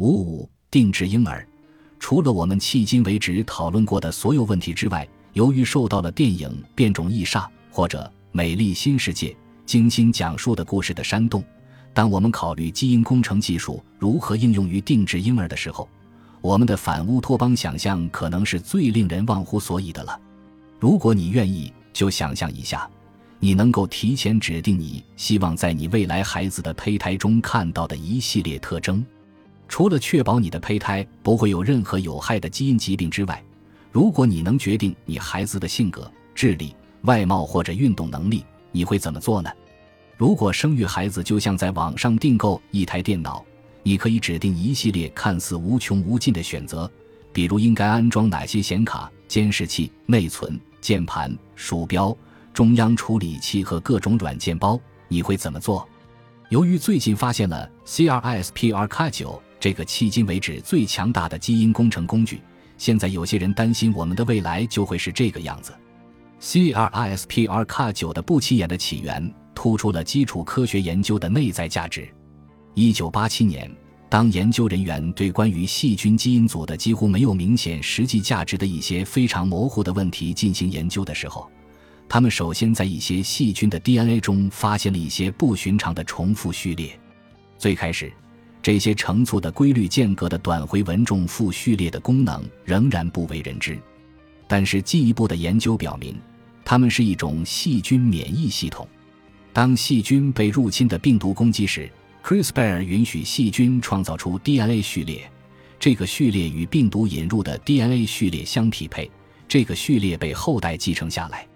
五五定制婴儿，除了我们迄今为止讨论过的所有问题之外，由于受到了电影《变种异煞》或者《美丽新世界》精心讲述的故事的煽动，当我们考虑基因工程技术如何应用于定制婴儿的时候，我们的反乌托邦想象可能是最令人忘乎所以的了。如果你愿意，就想象一下，你能够提前指定你希望在你未来孩子的胚胎中看到的一系列特征。除了确保你的胚胎不会有任何有害的基因疾病之外，如果你能决定你孩子的性格、智力、外貌或者运动能力，你会怎么做呢？如果生育孩子就像在网上订购一台电脑，你可以指定一系列看似无穷无尽的选择，比如应该安装哪些显卡、监视器、内存。键盘、鼠标、中央处理器和各种软件包，你会怎么做？由于最近发现了 CRISPR-Cas9 这个迄今为止最强大的基因工程工具，现在有些人担心我们的未来就会是这个样子。CRISPR-Cas9 的不起眼的起源，突出了基础科学研究的内在价值。一九八七年。当研究人员对关于细菌基因组的几乎没有明显实际价值的一些非常模糊的问题进行研究的时候，他们首先在一些细菌的 DNA 中发现了一些不寻常的重复序列。最开始，这些乘簇的规律间隔的短回文重复序列的功能仍然不为人知，但是进一步的研究表明，它们是一种细菌免疫系统。当细菌被入侵的病毒攻击时，CRISPR 允许细菌创造出 DNA 序列，这个序列与病毒引入的 DNA 序列相匹配，这个序列被后代继承下来。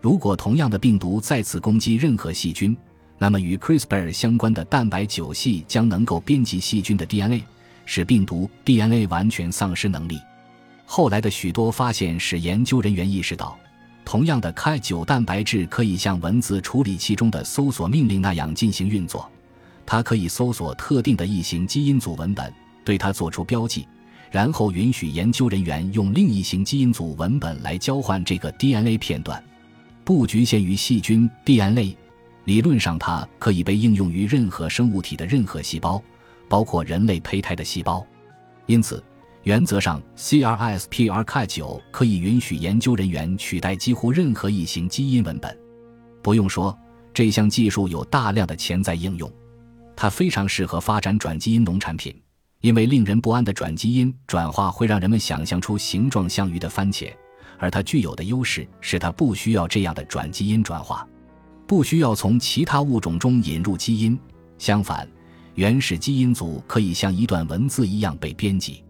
如果同样的病毒再次攻击任何细菌，那么与 CRISPR 相关的蛋白九系将能够编辑细菌的 DNA，使病毒 DNA 完全丧失能力。后来的许多发现使研究人员意识到，同样的 Cas9 蛋白质可以像文字处理器中的搜索命令那样进行运作。它可以搜索特定的异形基因组文本，对它做出标记，然后允许研究人员用另一型基因组文本来交换这个 DNA 片段。不局限于细菌 DNA，理论上它可以被应用于任何生物体的任何细胞，包括人类胚胎的细胞。因此，原则上，CRISPR-Cas9 可以允许研究人员取代几乎任何异型基因文本。不用说，这项技术有大量的潜在应用。它非常适合发展转基因农产品，因为令人不安的转基因转化会让人们想象出形状像鱼的番茄，而它具有的优势是它不需要这样的转基因转化，不需要从其他物种中引入基因。相反，原始基因组可以像一段文字一样被编辑。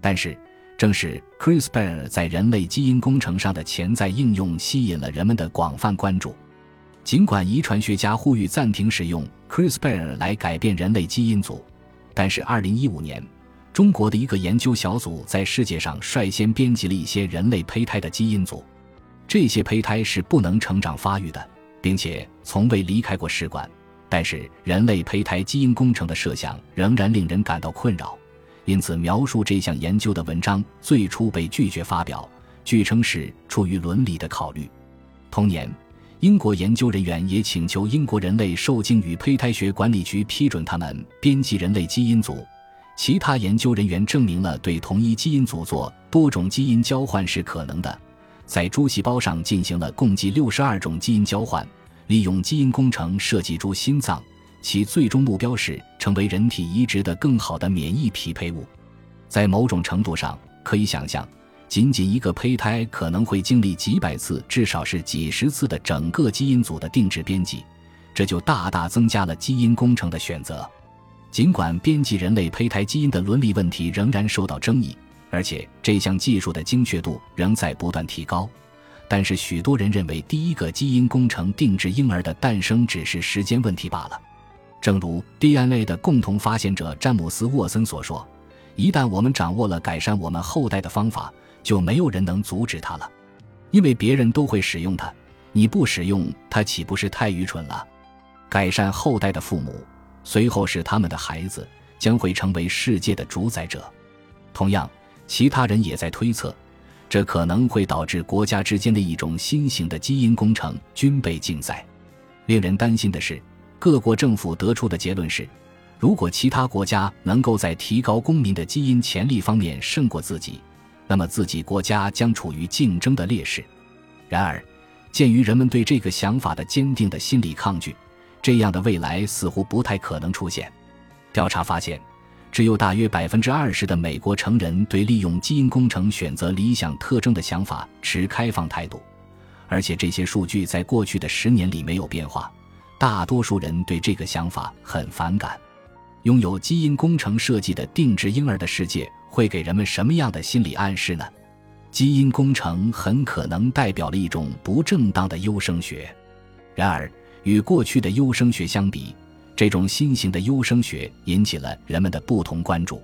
但是，正是 CRISPR 在人类基因工程上的潜在应用吸引了人们的广泛关注。尽管遗传学家呼吁暂停使用 CRISPR 来改变人类基因组，但是2015年，中国的一个研究小组在世界上率先编辑了一些人类胚胎的基因组。这些胚胎是不能成长发育的，并且从未离开过试管。但是，人类胚胎基因工程的设想仍然令人感到困扰，因此描述这项研究的文章最初被拒绝发表，据称是出于伦理的考虑。同年。英国研究人员也请求英国人类受精与胚胎学管理局批准他们编辑人类基因组。其他研究人员证明了对同一基因组做多种基因交换是可能的，在猪细胞上进行了共计六十二种基因交换，利用基因工程设计猪心脏，其最终目标是成为人体移植的更好的免疫匹配物。在某种程度上，可以想象。仅仅一个胚胎可能会经历几百次，至少是几十次的整个基因组的定制编辑，这就大大增加了基因工程的选择。尽管编辑人类胚胎基因的伦理问题仍然受到争议，而且这项技术的精确度仍在不断提高，但是许多人认为第一个基因工程定制婴儿的诞生只是时间问题罢了。正如 DNA 的共同发现者詹姆斯·沃森所说：“一旦我们掌握了改善我们后代的方法。”就没有人能阻止它了，因为别人都会使用它，你不使用它岂不是太愚蠢了？改善后代的父母，随后是他们的孩子，将会成为世界的主宰者。同样，其他人也在推测，这可能会导致国家之间的一种新型的基因工程军备竞赛。令人担心的是，各国政府得出的结论是。如果其他国家能够在提高公民的基因潜力方面胜过自己，那么自己国家将处于竞争的劣势。然而，鉴于人们对这个想法的坚定的心理抗拒，这样的未来似乎不太可能出现。调查发现，只有大约百分之二十的美国成人对利用基因工程选择理想特征的想法持开放态度，而且这些数据在过去的十年里没有变化。大多数人对这个想法很反感。拥有基因工程设计的定制婴儿的世界会给人们什么样的心理暗示呢？基因工程很可能代表了一种不正当的优生学。然而，与过去的优生学相比，这种新型的优生学引起了人们的不同关注。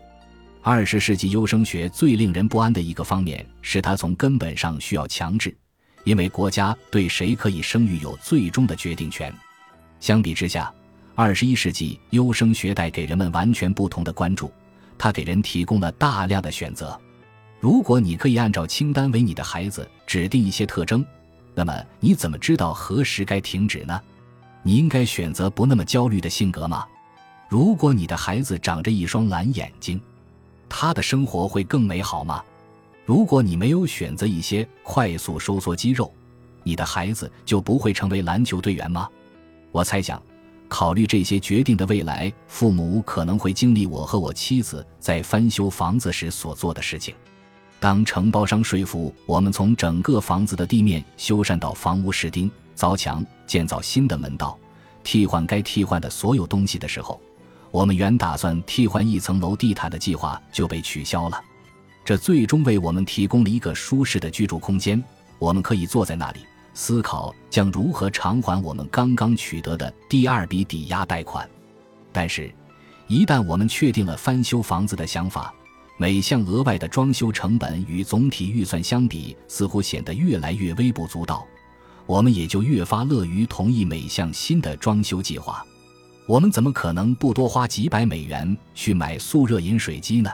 二十世纪优生学最令人不安的一个方面是，它从根本上需要强制，因为国家对谁可以生育有最终的决定权。相比之下，二十一世纪优生学带给人们完全不同的关注，它给人提供了大量的选择。如果你可以按照清单为你的孩子指定一些特征，那么你怎么知道何时该停止呢？你应该选择不那么焦虑的性格吗？如果你的孩子长着一双蓝眼睛，他的生活会更美好吗？如果你没有选择一些快速收缩肌肉，你的孩子就不会成为篮球队员吗？我猜想。考虑这些决定的未来，父母可能会经历我和我妻子在翻修房子时所做的事情。当承包商说服我们从整个房子的地面修缮到房屋室钉、凿墙、建造新的门道、替换该替换的所有东西的时候，我们原打算替换一层楼地毯的计划就被取消了。这最终为我们提供了一个舒适的居住空间，我们可以坐在那里。思考将如何偿还我们刚刚取得的第二笔抵押贷款，但是，一旦我们确定了翻修房子的想法，每项额外的装修成本与总体预算相比，似乎显得越来越微不足道，我们也就越发乐于同意每项新的装修计划。我们怎么可能不多花几百美元去买速热饮水机呢？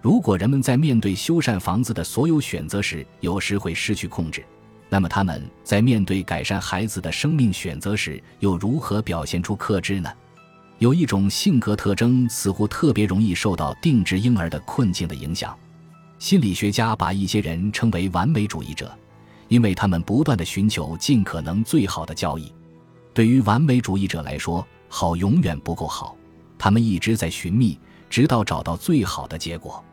如果人们在面对修缮房子的所有选择时，有时会失去控制。那么他们在面对改善孩子的生命选择时，又如何表现出克制呢？有一种性格特征似乎特别容易受到定制婴儿的困境的影响。心理学家把一些人称为完美主义者，因为他们不断的寻求尽可能最好的交易。对于完美主义者来说，好永远不够好，他们一直在寻觅，直到找到最好的结果。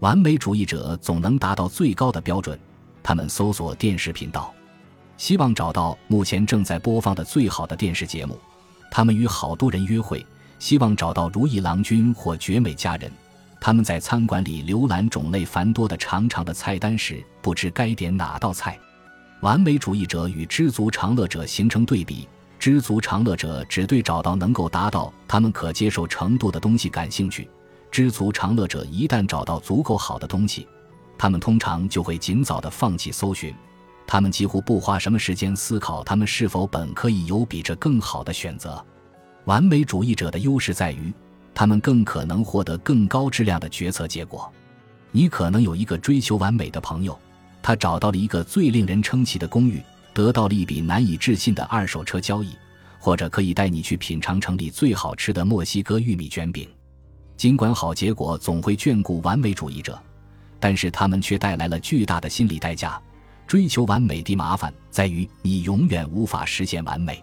完美主义者总能达到最高的标准。他们搜索电视频道，希望找到目前正在播放的最好的电视节目。他们与好多人约会，希望找到如意郎君或绝美佳人。他们在餐馆里浏览种类繁多的长长的菜单时，不知该点哪道菜。完美主义者与知足常乐者形成对比。知足常乐者只对找到能够达到他们可接受程度的东西感兴趣。知足常乐者一旦找到足够好的东西。他们通常就会尽早的放弃搜寻，他们几乎不花什么时间思考他们是否本可以有比这更好的选择。完美主义者的优势在于，他们更可能获得更高质量的决策结果。你可能有一个追求完美的朋友，他找到了一个最令人称奇的公寓，得到了一笔难以置信的二手车交易，或者可以带你去品尝城里最好吃的墨西哥玉米卷饼。尽管好结果总会眷顾完美主义者。但是他们却带来了巨大的心理代价。追求完美的麻烦在于你永远无法实现完美。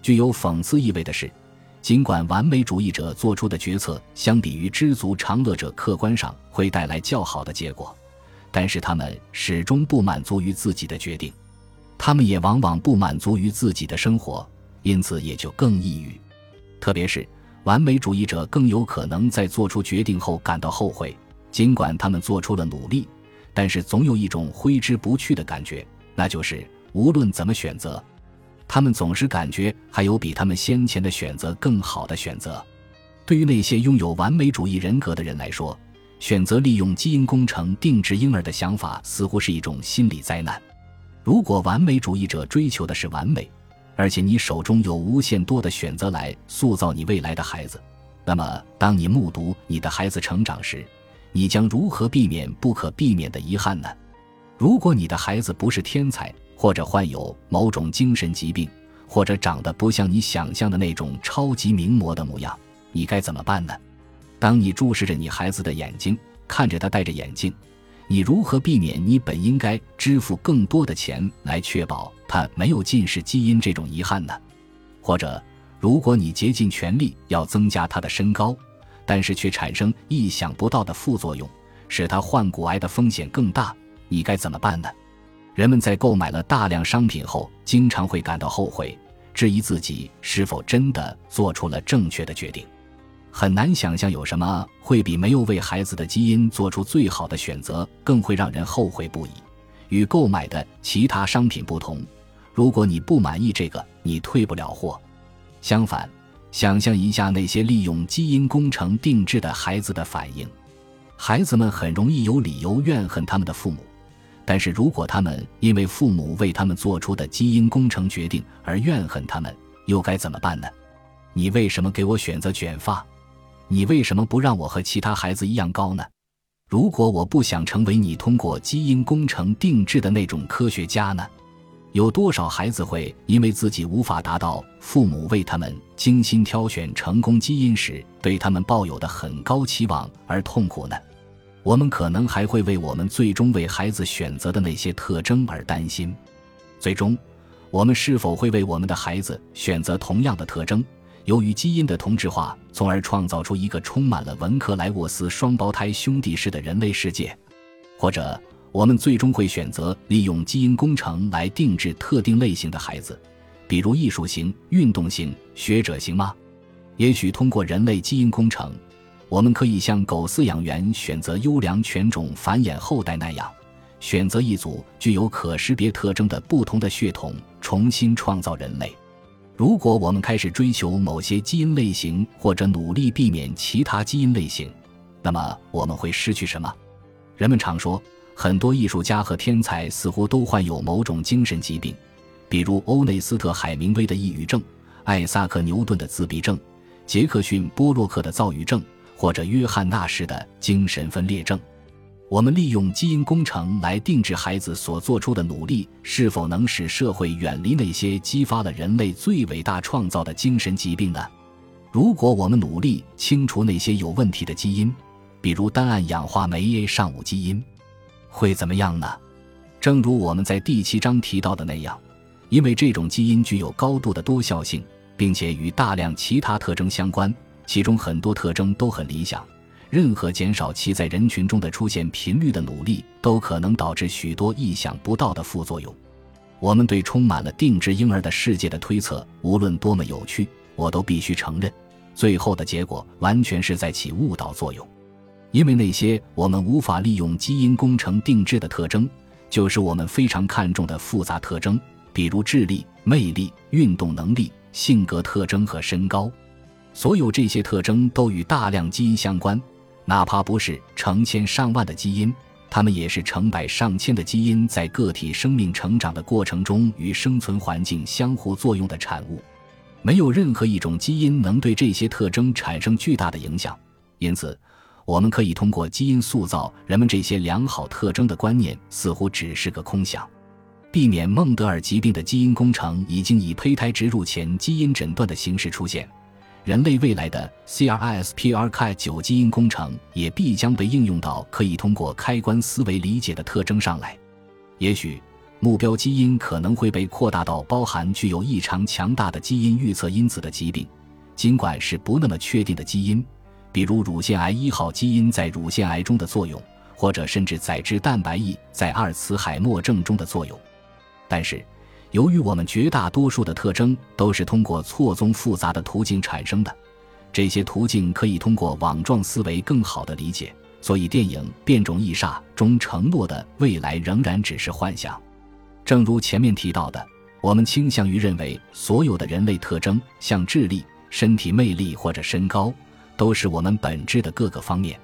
具有讽刺意味的是，尽管完美主义者做出的决策相比于知足常乐者客观上会带来较好的结果，但是他们始终不满足于自己的决定。他们也往往不满足于自己的生活，因此也就更抑郁。特别是完美主义者更有可能在做出决定后感到后悔。尽管他们做出了努力，但是总有一种挥之不去的感觉，那就是无论怎么选择，他们总是感觉还有比他们先前的选择更好的选择。对于那些拥有完美主义人格的人来说，选择利用基因工程定制婴儿的想法似乎是一种心理灾难。如果完美主义者追求的是完美，而且你手中有无限多的选择来塑造你未来的孩子，那么当你目睹你的孩子成长时，你将如何避免不可避免的遗憾呢？如果你的孩子不是天才，或者患有某种精神疾病，或者长得不像你想象的那种超级名模的模样，你该怎么办呢？当你注视着你孩子的眼睛，看着他戴着眼镜，你如何避免你本应该支付更多的钱来确保他没有近视基因这种遗憾呢？或者，如果你竭尽全力要增加他的身高，但是却产生意想不到的副作用，使他患骨癌的风险更大，你该怎么办呢？人们在购买了大量商品后，经常会感到后悔，质疑自己是否真的做出了正确的决定。很难想象有什么会比没有为孩子的基因做出最好的选择更会让人后悔不已。与购买的其他商品不同，如果你不满意这个，你退不了货。相反，想象一下那些利用基因工程定制的孩子的反应，孩子们很容易有理由怨恨他们的父母。但是如果他们因为父母为他们做出的基因工程决定而怨恨他们，又该怎么办呢？你为什么给我选择卷发？你为什么不让我和其他孩子一样高呢？如果我不想成为你通过基因工程定制的那种科学家呢？有多少孩子会因为自己无法达到父母为他们精心挑选成功基因时对他们抱有的很高期望而痛苦呢？我们可能还会为我们最终为孩子选择的那些特征而担心。最终，我们是否会为我们的孩子选择同样的特征？由于基因的同质化，从而创造出一个充满了文克莱沃斯双胞胎兄弟式的人类世界，或者我们最终会选择利用基因工程来定制特定类型的孩子，比如艺术型、运动型、学者型吗？也许通过人类基因工程，我们可以像狗饲养员选择优良犬种繁衍后代那样，选择一组具有可识别特征的不同的血统，重新创造人类。如果我们开始追求某些基因类型，或者努力避免其他基因类型，那么我们会失去什么？人们常说，很多艺术家和天才似乎都患有某种精神疾病，比如欧内斯特·海明威的抑郁症、艾萨克·牛顿的自闭症、杰克逊·波洛克的躁郁症，或者约翰·纳什的精神分裂症。我们利用基因工程来定制孩子所做出的努力，是否能使社会远离那些激发了人类最伟大创造的精神疾病呢？如果我们努力清除那些有问题的基因，比如单胺氧化酶 A 上午基因，会怎么样呢？正如我们在第七章提到的那样，因为这种基因具有高度的多效性，并且与大量其他特征相关，其中很多特征都很理想。任何减少其在人群中的出现频率的努力，都可能导致许多意想不到的副作用。我们对充满了定制婴儿的世界的推测，无论多么有趣，我都必须承认，最后的结果完全是在起误导作用。因为那些我们无法利用基因工程定制的特征，就是我们非常看重的复杂特征，比如智力、魅力、运动能力、性格特征和身高。所有这些特征都与大量基因相关。哪怕不是成千上万的基因，它们也是成百上千的基因在个体生命成长的过程中与生存环境相互作用的产物。没有任何一种基因能对这些特征产生巨大的影响，因此，我们可以通过基因塑造人们这些良好特征的观念似乎只是个空想。避免孟德尔疾病的基因工程已经以胚胎植入前基因诊断的形式出现。人类未来的 CRISPR-Cas9 基因工程也必将被应用到可以通过开关思维理解的特征上来。也许，目标基因可能会被扩大到包含具有异常强大的基因预测因子的疾病，尽管是不那么确定的基因，比如乳腺癌一号基因在乳腺癌中的作用，或者甚至载脂蛋白 E 在阿尔茨海默症中的作用。但是。由于我们绝大多数的特征都是通过错综复杂的途径产生的，这些途径可以通过网状思维更好的理解，所以电影《变种异煞》中承诺的未来仍然只是幻想。正如前面提到的，我们倾向于认为所有的人类特征，像智力、身体魅力或者身高，都是我们本质的各个方面，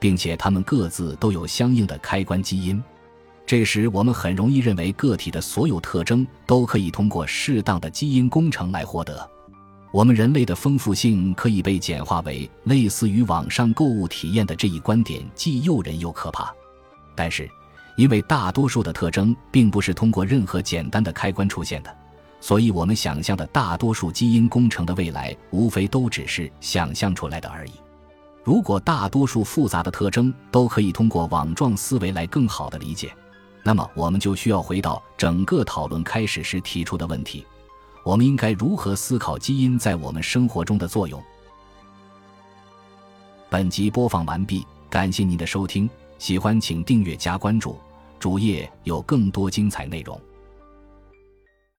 并且它们各自都有相应的开关基因。这时，我们很容易认为个体的所有特征都可以通过适当的基因工程来获得。我们人类的丰富性可以被简化为类似于网上购物体验的这一观点，既诱人又可怕。但是，因为大多数的特征并不是通过任何简单的开关出现的，所以，我们想象的大多数基因工程的未来，无非都只是想象出来的而已。如果大多数复杂的特征都可以通过网状思维来更好的理解，那么我们就需要回到整个讨论开始时提出的问题：我们应该如何思考基因在我们生活中的作用？本集播放完毕，感谢您的收听，喜欢请订阅加关注，主页有更多精彩内容。